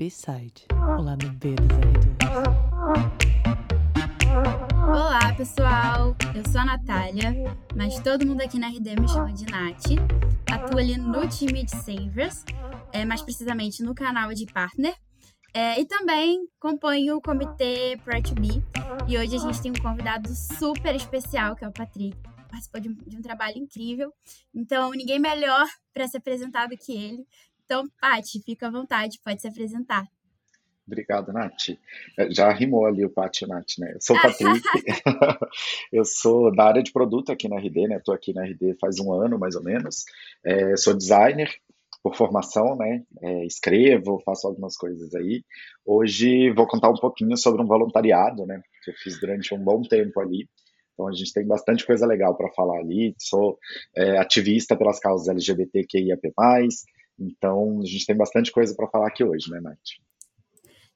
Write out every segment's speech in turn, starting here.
B-Side, o lado B dos R2. Olá, pessoal! Eu sou a Natália, mas todo mundo aqui na RD me chama de Nath. Atuo ali no time de Savers, é, mais precisamente no canal de Partner. É, e também acompanho o comitê Pride to Be. E hoje a gente tem um convidado super especial, que é o Patrick. Participou de um, de um trabalho incrível. Então, ninguém melhor para se apresentar do que ele. Então, Paty, fica à vontade, pode se apresentar. Obrigado, Nath. É, já rimou ali o Paty Nath, né? Eu sou o Patrick, eu sou da área de produto aqui na RD, né? Estou aqui na RD faz um ano, mais ou menos. É, sou designer por formação, né? É, escrevo, faço algumas coisas aí. Hoje vou contar um pouquinho sobre um voluntariado, né? Que eu fiz durante um bom tempo ali. Então a gente tem bastante coisa legal para falar ali. Sou é, ativista pelas causas LGBTQIAP+, então, a gente tem bastante coisa para falar aqui hoje, né, Nath?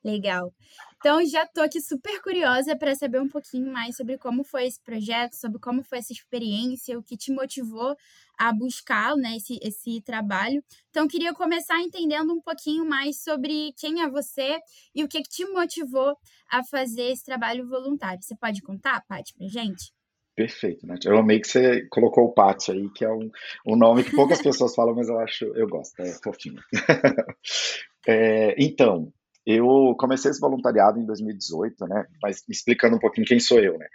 Legal. Então, já estou aqui super curiosa para saber um pouquinho mais sobre como foi esse projeto, sobre como foi essa experiência, o que te motivou a buscar né, esse, esse trabalho. Então, queria começar entendendo um pouquinho mais sobre quem é você e o que, que te motivou a fazer esse trabalho voluntário. Você pode contar, Paty, para gente? Perfeito, né? Eu amei que você colocou o Pátio aí, que é um, um nome que poucas pessoas falam, mas eu acho, eu gosto, é fofinho. é, então, eu comecei esse voluntariado em 2018, né? Mas explicando um pouquinho quem sou eu, né?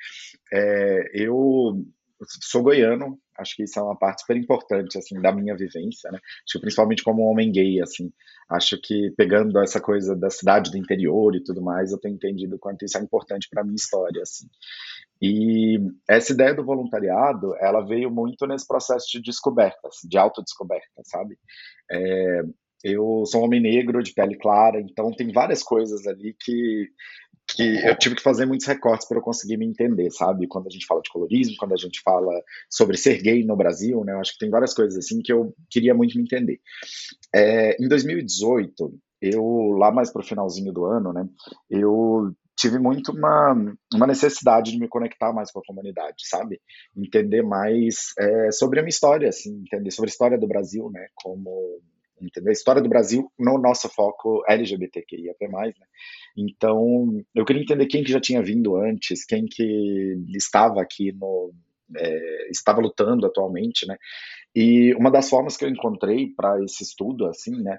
É, eu sou goiano, acho que isso é uma parte super importante, assim, da minha vivência, né? Acho que principalmente como um homem gay, assim, acho que pegando essa coisa da cidade do interior e tudo mais, eu tenho entendido quanto isso é importante para minha história, assim. E essa ideia do voluntariado, ela veio muito nesse processo de descoberta, de autodescoberta, sabe? É, eu sou um homem negro, de pele clara, então tem várias coisas ali que que eu tive que fazer muitos recortes para eu conseguir me entender, sabe? Quando a gente fala de colorismo, quando a gente fala sobre ser gay no Brasil, né? Eu acho que tem várias coisas assim que eu queria muito me entender. É, em 2018, eu lá mais para o finalzinho do ano, né? Eu tive muito uma, uma necessidade de me conectar mais com a comunidade, sabe? Entender mais é, sobre a minha história, assim, entender sobre a história do Brasil, né? Como entender a história do Brasil no nosso foco LGBTQIA+, né? Então, eu queria entender quem que já tinha vindo antes, quem que estava aqui no é, estava lutando atualmente, né? E uma das formas que eu encontrei para esse estudo, assim, né,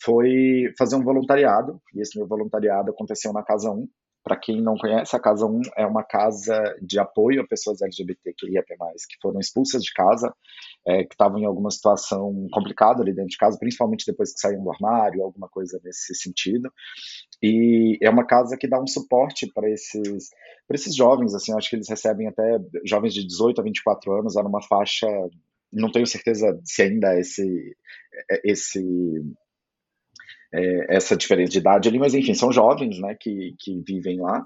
foi fazer um voluntariado. E esse meu voluntariado aconteceu na Casa 1, para quem não conhece, a Casa 1 é uma casa de apoio a pessoas LGBTQIAP+, que foram expulsas de casa, é, que estavam em alguma situação complicada ali dentro de casa, principalmente depois que saíram do armário, alguma coisa nesse sentido. E é uma casa que dá um suporte para esses, esses jovens, assim, acho que eles recebem até jovens de 18 a 24 anos, era uma faixa, não tenho certeza se ainda é esse, é, esse é, essa diferença de idade ali, mas enfim, são jovens, né, que, que vivem lá,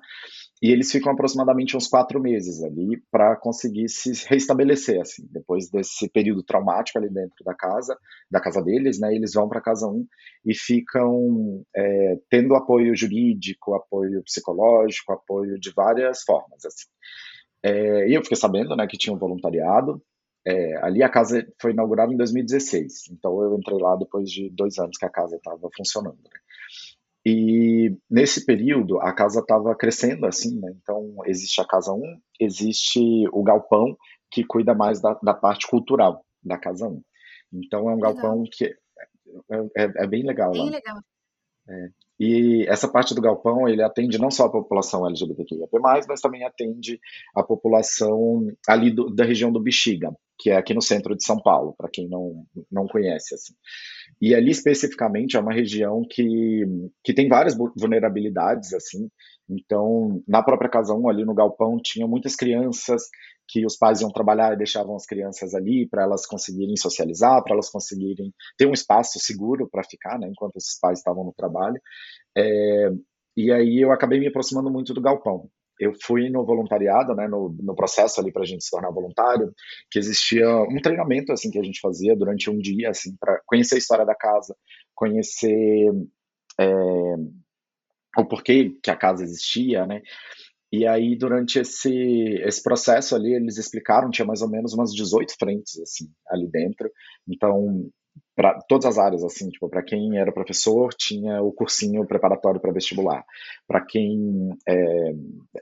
e eles ficam aproximadamente uns quatro meses ali para conseguir se restabelecer, assim, depois desse período traumático ali dentro da casa, da casa deles, né, eles vão para casa 1 e ficam é, tendo apoio jurídico, apoio psicológico, apoio de várias formas, assim. É, e eu fiquei sabendo, né, que tinha um voluntariado, é, ali a casa foi inaugurada em 2016, então eu entrei lá depois de dois anos que a casa estava funcionando. Né? E nesse período a casa estava crescendo assim, né? então existe a Casa 1, existe o galpão que cuida mais da, da parte cultural da Casa 1. Então é um galpão que é, é, é, bem legal. Bem lá. legal. É. E essa parte do galpão, ele atende não só a população LGBTQIA+, mas também atende a população ali do, da região do Bexiga, que é aqui no centro de São Paulo, para quem não, não conhece. Assim. E ali especificamente é uma região que, que tem várias vulnerabilidades, assim. Então, na própria Casa 1, ali no galpão, tinha muitas crianças que os pais iam trabalhar e deixavam as crianças ali para elas conseguirem socializar, para elas conseguirem ter um espaço seguro para ficar, né, enquanto esses pais estavam no trabalho. É, e aí eu acabei me aproximando muito do galpão eu fui no voluntariado, né, no, no processo ali para a gente se tornar voluntário, que existia um treinamento assim que a gente fazia durante um dia, assim, para conhecer a história da casa, conhecer é, o porquê que a casa existia, né? E aí, durante esse, esse processo ali, eles explicaram, tinha mais ou menos umas 18 frentes, assim, ali dentro. Então, para todas as áreas, assim, tipo, para quem era professor, tinha o cursinho preparatório para vestibular. Para quem é,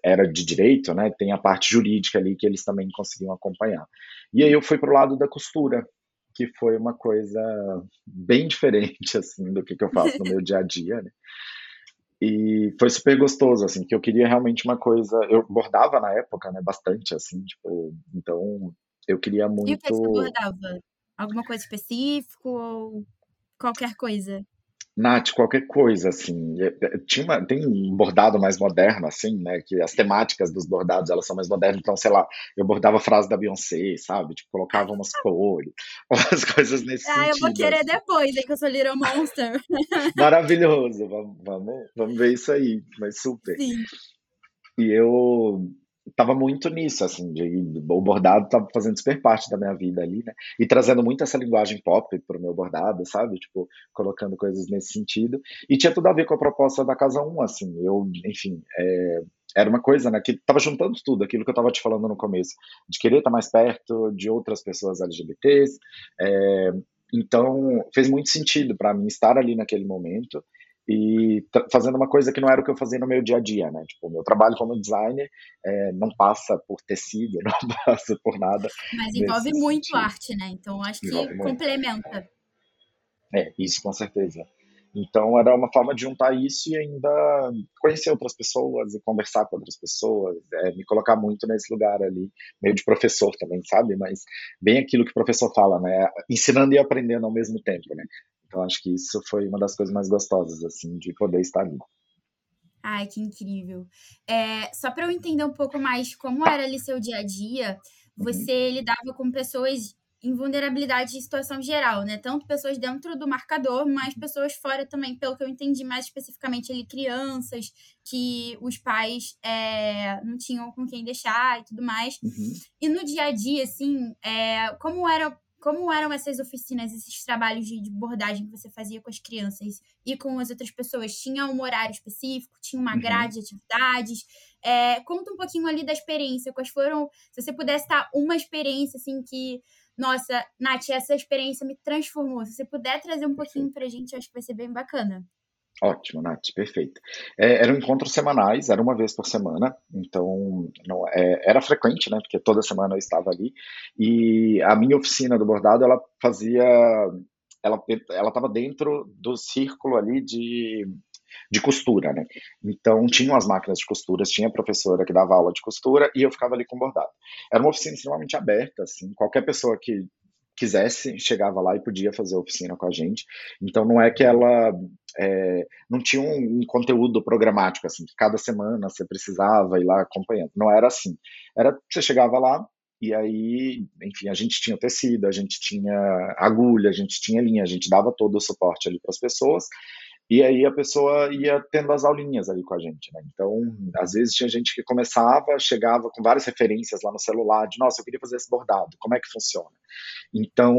era de direito, né, tem a parte jurídica ali que eles também conseguiam acompanhar. E aí eu fui para o lado da costura, que foi uma coisa bem diferente, assim, do que, que eu faço no meu dia a dia, né? E foi super gostoso, assim, que eu queria realmente uma coisa. Eu bordava na época, né? Bastante, assim, tipo, então eu queria muito. E o que você bordava? Alguma coisa específica ou qualquer coisa? Nath, qualquer coisa, assim. É, é, tinha uma, tem um bordado mais moderno, assim, né? Que as temáticas dos bordados, elas são mais modernas. Então, sei lá, eu bordava a frase da Beyoncé, sabe? Tipo, colocava umas cores, umas coisas nesse ah, sentido. Ah, eu vou querer assim. depois, hein, que eu sou Little Monster. Maravilhoso. Vamos, vamos, vamos ver isso aí. Mas super. Sim. E eu tava muito nisso, assim, de, o bordado tava fazendo super parte da minha vida ali, né? E trazendo muito essa linguagem pop pro meu bordado, sabe? Tipo, colocando coisas nesse sentido. E tinha tudo a ver com a proposta da Casa 1, assim. Eu, enfim, é, era uma coisa, né, que tava juntando tudo, aquilo que eu tava te falando no começo, de querer estar mais perto de outras pessoas LGBTs. É, então, fez muito sentido para mim estar ali naquele momento e fazendo uma coisa que não era o que eu fazia no meu dia a dia, né? Tipo, o meu trabalho como designer é, não passa por tecido, não passa por nada. Mas envolve muito sentido. arte, né? Então acho que envolve complementa. Muito. É, isso com certeza. Então era uma forma de juntar isso e ainda conhecer outras pessoas e conversar com outras pessoas, é, me colocar muito nesse lugar ali, meio de professor também, sabe? Mas bem aquilo que o professor fala, né? Ensinando e aprendendo ao mesmo tempo, né? Então acho que isso foi uma das coisas mais gostosas, assim, de poder estar ali. Ai, que incrível. É, só para eu entender um pouco mais como era ali seu dia a dia, uhum. você uhum. lidava com pessoas em vulnerabilidade de situação geral, né? Tanto pessoas dentro do marcador, mas pessoas fora também, pelo que eu entendi mais especificamente ali, crianças que os pais é, não tinham com quem deixar e tudo mais. Uhum. E no dia a dia, assim, é, como era como eram essas oficinas, esses trabalhos de, de, bordagem que você fazia com as crianças e com as outras pessoas? Tinha um horário específico? Tinha uma uhum. grade de atividades? É, conta um pouquinho ali da experiência. Quais foram, se você pudesse dar uma experiência assim que, nossa, Nath, essa experiência me transformou. Se você puder trazer um pouquinho pra gente, acho que vai ser bem bacana. Ótimo, Nath, perfeito. É, eram encontros semanais, era uma vez por semana, então não, é, era frequente, né? Porque toda semana eu estava ali. E a minha oficina do bordado, ela fazia. Ela estava dentro do círculo ali de, de costura, né? Então tinham as máquinas de costura, tinha a professora que dava aula de costura e eu ficava ali com bordado. Era uma oficina extremamente aberta, assim, qualquer pessoa que quisesse, chegava lá e podia fazer oficina com a gente. Então não é que ela é, não tinha um, um, conteúdo programático, assim, que cada semana você precisava ir lá acompanhando. Não era assim. Era você chegava lá e aí, enfim, a gente tinha tecido, a gente tinha agulha, a gente tinha linha, a gente dava todo o suporte ali para as pessoas e aí a pessoa ia tendo as aulinhas ali com a gente, né? Então, às vezes tinha gente que começava, chegava com várias referências lá no celular, de nossa, eu queria fazer esse bordado, como é que funciona? Então,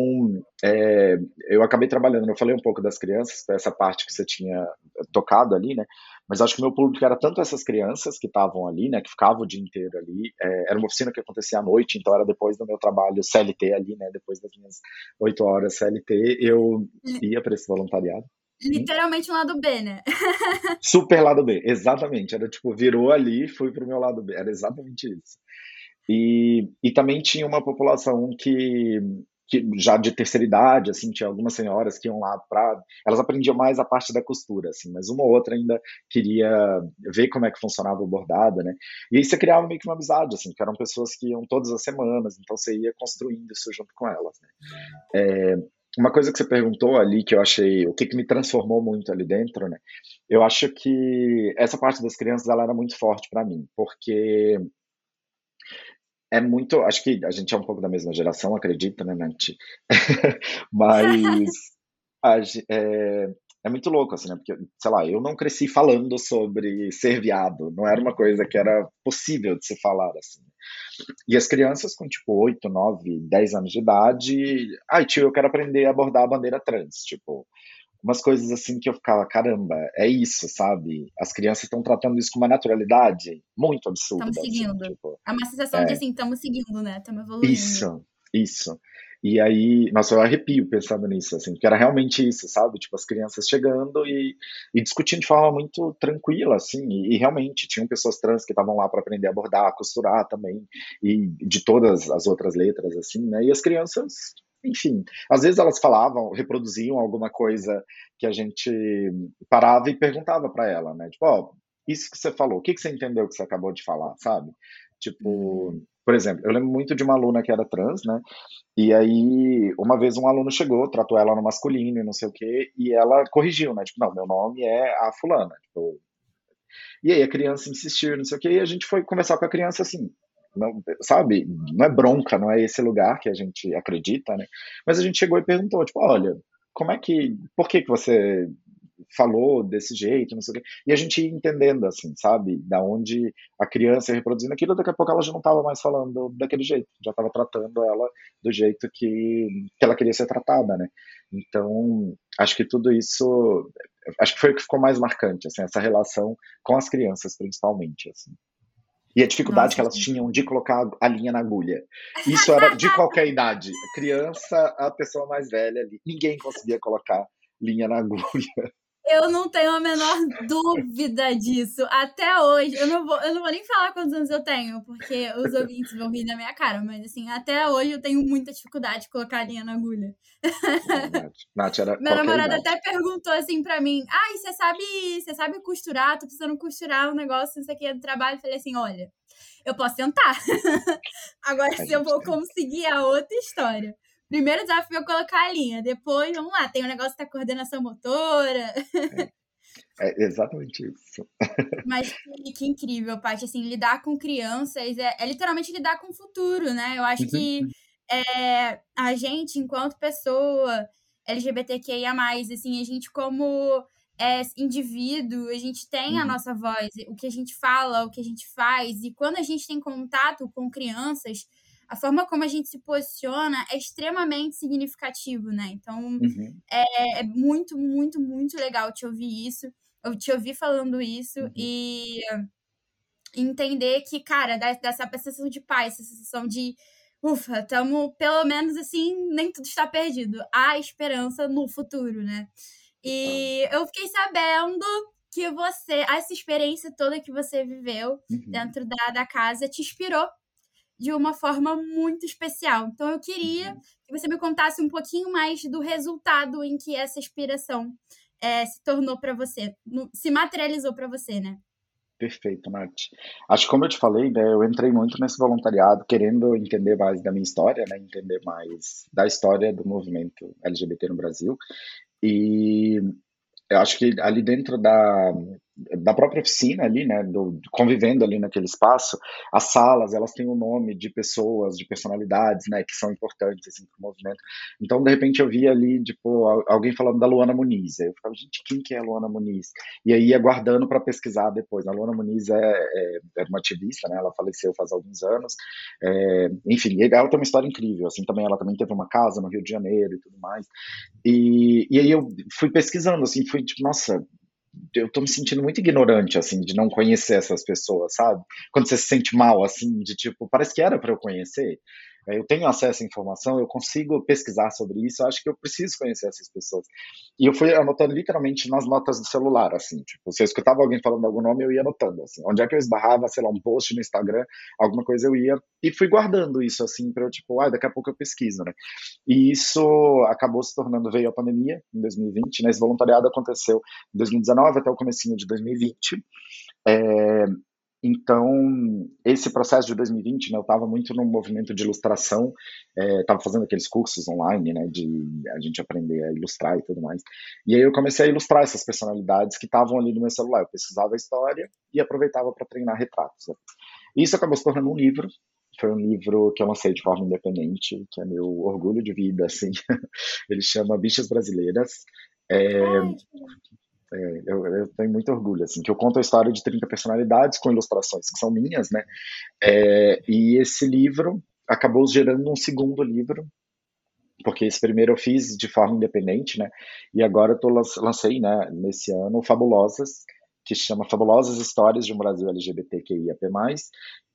é, eu acabei trabalhando, eu falei um pouco das crianças, essa parte que você tinha tocado ali, né? Mas acho que o meu público era tanto essas crianças que estavam ali, né? Que ficavam o dia inteiro ali. É, era uma oficina que acontecia à noite, então era depois do meu trabalho CLT ali, né? Depois das minhas oito horas CLT, eu ia para esse voluntariado. Literalmente um lado B, né? Super lado B, exatamente. Era tipo, virou ali fui pro meu lado B. Era exatamente isso. E, e também tinha uma população que, que já de terceira idade, assim, tinha algumas senhoras que iam lá para. Elas aprendiam mais a parte da costura, assim, mas uma ou outra ainda queria ver como é que funcionava o bordado, né? E aí você criava meio que uma amizade, assim, que eram pessoas que iam todas as semanas, então você ia construindo isso junto com elas, né? É, uma coisa que você perguntou ali que eu achei, o que, que me transformou muito ali dentro, né? Eu acho que essa parte das crianças ela era muito forte para mim, porque é muito, acho que a gente é um pouco da mesma geração, acredito, né, Nath? Mas a, é, é muito louco, assim, né? Porque, sei lá, eu não cresci falando sobre ser viado, não era uma coisa que era possível de se falar, assim. E as crianças com, tipo, 8, 9, 10 anos de idade, ai, tio, eu quero aprender a abordar a bandeira trans, tipo, umas coisas assim que eu ficava, caramba, é isso, sabe? As crianças estão tratando isso com uma naturalidade muito absurda. Estamos assim, seguindo. Assim, tipo, é uma sensação é... de assim, estamos seguindo, né? Estamos evoluindo. Isso, isso. E aí, nossa, eu arrepio pensando nisso, assim, porque era realmente isso, sabe? Tipo, as crianças chegando e, e discutindo de forma muito tranquila, assim, e, e realmente tinham pessoas trans que estavam lá para aprender a bordar, a costurar também, e de todas as outras letras, assim, né? E as crianças, enfim, às vezes elas falavam, reproduziam alguma coisa que a gente parava e perguntava para ela, né? Tipo, ó, oh, isso que você falou, o que, que você entendeu que você acabou de falar, sabe? Tipo, uhum. Por exemplo, eu lembro muito de uma aluna que era trans, né? E aí, uma vez um aluno chegou, tratou ela no masculino e não sei o quê, e ela corrigiu, né? Tipo, não, meu nome é a fulana. Tipo, e aí a criança insistiu, não sei o quê, e a gente foi conversar com a criança assim, não, sabe? Não é bronca, não é esse lugar que a gente acredita, né? Mas a gente chegou e perguntou, tipo, olha, como é que, por que que você falou desse jeito, não sei o quê. E a gente ia entendendo, assim, sabe? Da onde a criança ia reproduzindo aquilo, daqui a pouco ela já não estava mais falando daquele jeito, já estava tratando ela do jeito que, que ela queria ser tratada, né? Então, acho que tudo isso, acho que foi o que ficou mais marcante, assim, essa relação com as crianças, principalmente, assim. E a dificuldade Nossa, que elas tinham de colocar a linha na agulha. Isso era de qualquer idade. Criança, a pessoa mais velha ali. Ninguém conseguia colocar linha na agulha. Eu não tenho a menor dúvida disso. Até hoje. Eu não, vou, eu não vou nem falar quantos anos eu tenho, porque os ouvintes vão rir da minha cara. Mas, assim, até hoje eu tenho muita dificuldade de colocar a linha na agulha. Nath, era Meu namorado até perguntou assim pra mim: Ai, ah, você sabe, você sabe costurar? Tô precisando costurar um negócio, isso aqui é do trabalho. Eu falei assim: olha, eu posso tentar. Agora, se eu vou conseguir, é outra história. Primeiro desafio é colocar a linha, depois, vamos lá, tem o um negócio da coordenação motora. É, é exatamente isso. Mas que, que, incrível, Paty, assim, lidar com crianças é, é, literalmente lidar com o futuro, né? Eu acho que uhum. é, a gente, enquanto pessoa LGBTQIA+, assim, a gente como é, indivíduo, a gente tem uhum. a nossa voz, o que a gente fala, o que a gente faz, e quando a gente tem contato com crianças, a forma como a gente se posiciona é extremamente significativo, né? Então, uhum. é, é, muito, muito, muito legal te ouvir isso, eu te ouvir falando isso uhum. e entender que, cara, dessa sensação de paz, essa sensação de ufa, estamos pelo menos assim, nem tudo está perdido. Há esperança no futuro, né? E eu fiquei sabendo que você, essa experiência toda que você viveu uhum. dentro da, da casa te inspirou de uma forma muito especial. Então eu queria uhum. que você me contasse um pouquinho mais do resultado em que essa inspiração é, se tornou para você, se materializou para você, né? Perfeito, Nath. Acho que como eu te falei, né, eu entrei muito nesse voluntariado querendo entender mais da minha história, né, entender mais da história do movimento LGBT no Brasil. E eu acho que ali dentro da, da própria oficina ali, né, do, convivendo ali naquele espaço, as salas, elas têm o nome de pessoas, de personalidades, né, que são importantes, assim, para o movimento. Então, de repente, eu via ali, tipo, alguém falando da Luana Muniz, aí eu ficava, gente, quem que é a Luana Muniz? E aí, aguardando para pesquisar depois. A Luana Muniz é, é, é, uma ativista, né, ela faleceu faz alguns anos, é, enfim, ela tem uma história incrível, assim, também, ela também teve uma casa no Rio de Janeiro e tudo mais, e, e aí eu fui pesquisando, assim, fui, tipo, nossa, eu tô me sentindo muito ignorante, assim, de não conhecer essas pessoas, sabe? Quando você se sente mal, assim, de tipo, parece que era para eu conhecer. É, eu tenho acesso à informação, eu consigo pesquisar sobre isso, acho que eu preciso conhecer essas pessoas. E eu fui anotando literalmente nas notas do celular, assim, tipo, se eu escutava alguém falando algum nome, eu ia anotando, assim, onde é que eu esbarrava, sei lá, um post no Instagram, alguma coisa eu ia, e fui guardando isso, assim, para eu, tipo, ah, daqui a pouco eu pesquiso, né? E isso acabou se tornando, veio a pandemia, em 2020, né? Esse voluntariado aconteceu em 2019 até o comecinho de 2020, é, então, esse processo de 2020, né, eu estava muito num movimento de ilustração, estava é, fazendo aqueles cursos online, né, de a gente aprender a ilustrar e tudo mais. E aí eu comecei a ilustrar essas personalidades que estavam ali no meu celular. Eu pesquisava a história e aproveitava para treinar retratos. Né. Isso acabou se tornando um livro. Foi um livro que eu lancei de forma independente, que é meu orgulho de vida, assim. Ele chama Bichas Brasileiras. É, é, eu, eu, tenho muito orgulho, assim, que eu conto a história de 30 personalidades com ilustrações que são minhas, né? É, e esse livro acabou gerando um segundo livro, porque esse primeiro eu fiz de forma independente, né? E agora eu tô, lancei, né, nesse ano, Fabulosas, que chama Fabulosas Histórias de um Brasil LGBTQIAP+,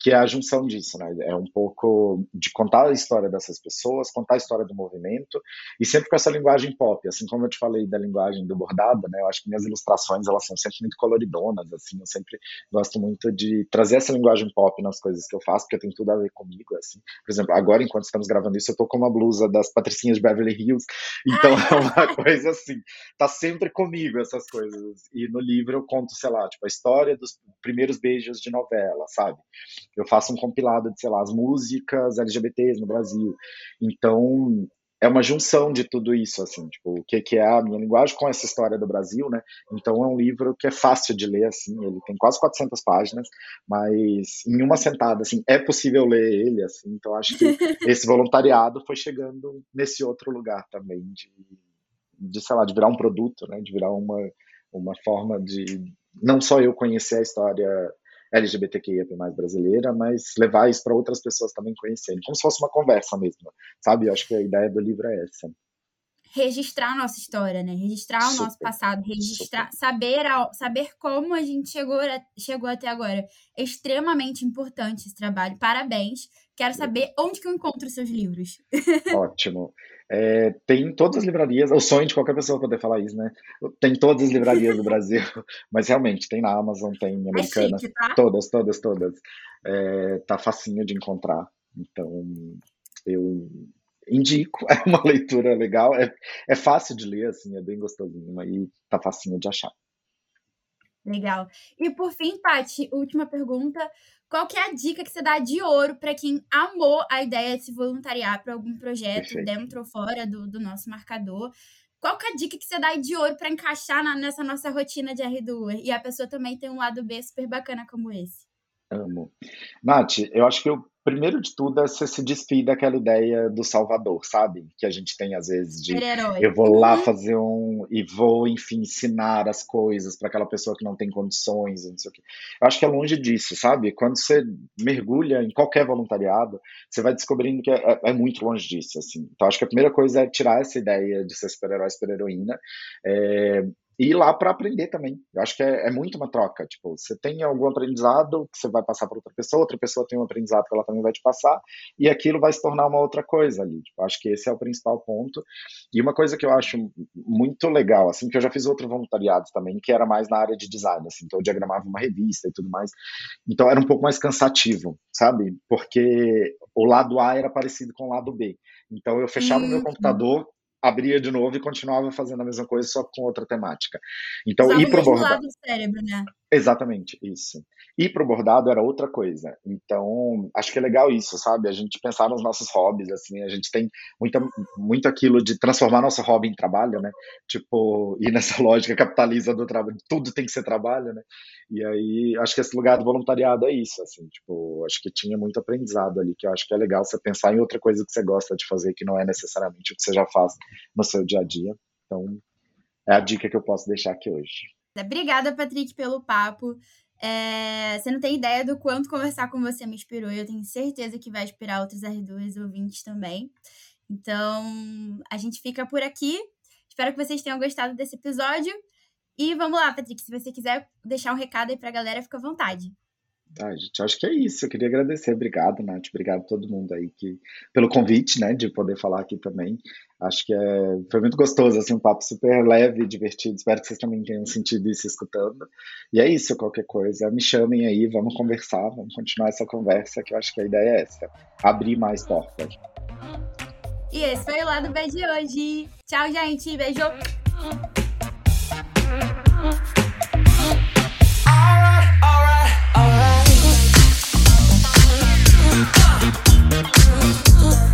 que é a junção disso, né? É um pouco de contar a história dessas pessoas, contar a história do movimento, e sempre com essa linguagem pop, assim como eu te falei da linguagem do bordado, né? Eu acho que minhas ilustrações, elas são sempre muito coloridonas, assim, eu sempre gosto muito de trazer essa linguagem pop nas coisas que eu faço, porque tem tudo a ver comigo, assim. Por exemplo, agora, enquanto estamos gravando isso, eu tô com uma blusa das Patricinhas de Beverly Hills, então é uma coisa assim, tá sempre comigo essas coisas. E no livro eu conto, sei lá, tipo, a história dos primeiros beijos de novela, sabe? eu faço um compilado de, sei lá, as músicas LGBTs no Brasil. Então, é uma junção de tudo isso, assim, tipo, o que, que é a minha linguagem com essa história do Brasil, né? Então é um livro que é fácil de ler, assim, ele tem quase 400 páginas, mas em uma sentada, assim, é possível ler ele, assim, então acho que esse voluntariado foi chegando nesse outro lugar também, de, de sei lá, de virar um produto, né? De virar uma, uma forma de não só eu conhecer a história LGBTQIA brasileira, mas levar isso para outras pessoas também conhecerem, como se fosse uma conversa mesmo, sabe? Eu acho que a ideia do livro é essa. Registrar a nossa história, né? Registrar Super. o nosso passado, registrar, saber, saber como a gente chegou, chegou até agora. É extremamente importante esse trabalho. Parabéns. Quero saber onde que eu encontro os seus livros. Ótimo. É, tem todas as livrarias, é o sonho de qualquer pessoa poder falar isso, né? Tem todas as livrarias do Brasil, mas realmente tem na Amazon, tem é americana, é chique, tá? todas, todas, todas. É, tá facinho de encontrar. Então, eu indico, é uma leitura legal, é, é fácil de ler, assim, é bem gostosinho e tá facinho de achar. Legal. E por fim, Tati, última pergunta. Qual que é a dica que você dá de ouro para quem amou a ideia de se voluntariar para algum projeto Perfeito. dentro ou fora do, do nosso marcador? Qual que é a dica que você dá de ouro para encaixar na, nessa nossa rotina de R2? E a pessoa também tem um lado B super bacana como esse. Amo. Nath, eu acho que eu primeiro de tudo é você se despir daquela ideia do Salvador, sabe? Que a gente tem às vezes de eu vou lá uhum. fazer um e vou, enfim, ensinar as coisas para aquela pessoa que não tem condições, não sei o quê. Eu acho que é longe disso, sabe? Quando você mergulha em qualquer voluntariado, você vai descobrindo que é, é, é muito longe disso, assim. Então acho que a primeira coisa é tirar essa ideia de ser super-herói, super-heroína, é, e ir lá para aprender também. Eu acho que é, é, muito uma troca. Tipo, você tem algum aprendizado que você vai passar para outra pessoa, outra pessoa tem um aprendizado que ela também vai te passar, e aquilo vai se tornar uma outra coisa ali. Tipo, acho que esse é o principal ponto. E uma coisa que eu acho muito legal, assim, que eu já fiz outro voluntariado também, que era mais na área de design, assim, então eu diagramava uma revista e tudo mais. Então era um pouco mais cansativo, sabe? Porque o lado A era parecido com o lado B. Então eu fechava o meu computador abria de novo e continuava fazendo a mesma coisa, só com outra temática. Então, Usava ir pro bordado. cérebro, né? Exatamente, isso. Ir pro bordado era outra coisa. Então, acho que é legal isso, sabe? A gente pensar nos nossos hobbies, assim, a gente tem muita, muito aquilo de transformar nosso hobby em trabalho, né? Tipo, ir nessa lógica capitalista do trabalho, tudo tem que ser trabalho, né? E aí, acho que esse lugar do voluntariado é isso, assim, tipo, acho que tinha muito aprendizado ali, que eu acho que é legal você pensar em outra coisa que você gosta de fazer, que não é necessariamente o que você já faz no seu dia a dia. Então, é a dica que eu posso deixar aqui hoje. Obrigada, Patrick, pelo papo. É, você não tem ideia do quanto conversar com você me inspirou. Eu tenho certeza que vai inspirar outros R2 ouvintes também. Então, a gente fica por aqui. Espero que vocês tenham gostado desse episódio. E vamos lá, Patrick, se você quiser deixar um recado aí pra galera, fica à vontade. Ah, gente, acho que é isso. Eu queria agradecer. Obrigado, Nath. Obrigado a todo mundo aí que, pelo convite, né, de poder falar aqui também. Acho que é, foi muito gostoso, assim, um papo super leve, divertido. Espero que vocês também tenham sentido isso escutando. E é isso, qualquer coisa, me chamem aí, vamos conversar, vamos continuar essa conversa, que eu acho que a ideia é essa. Abrir mais portas. E esse foi o Lado B de hoje. Tchau, gente. Beijo. Ooh.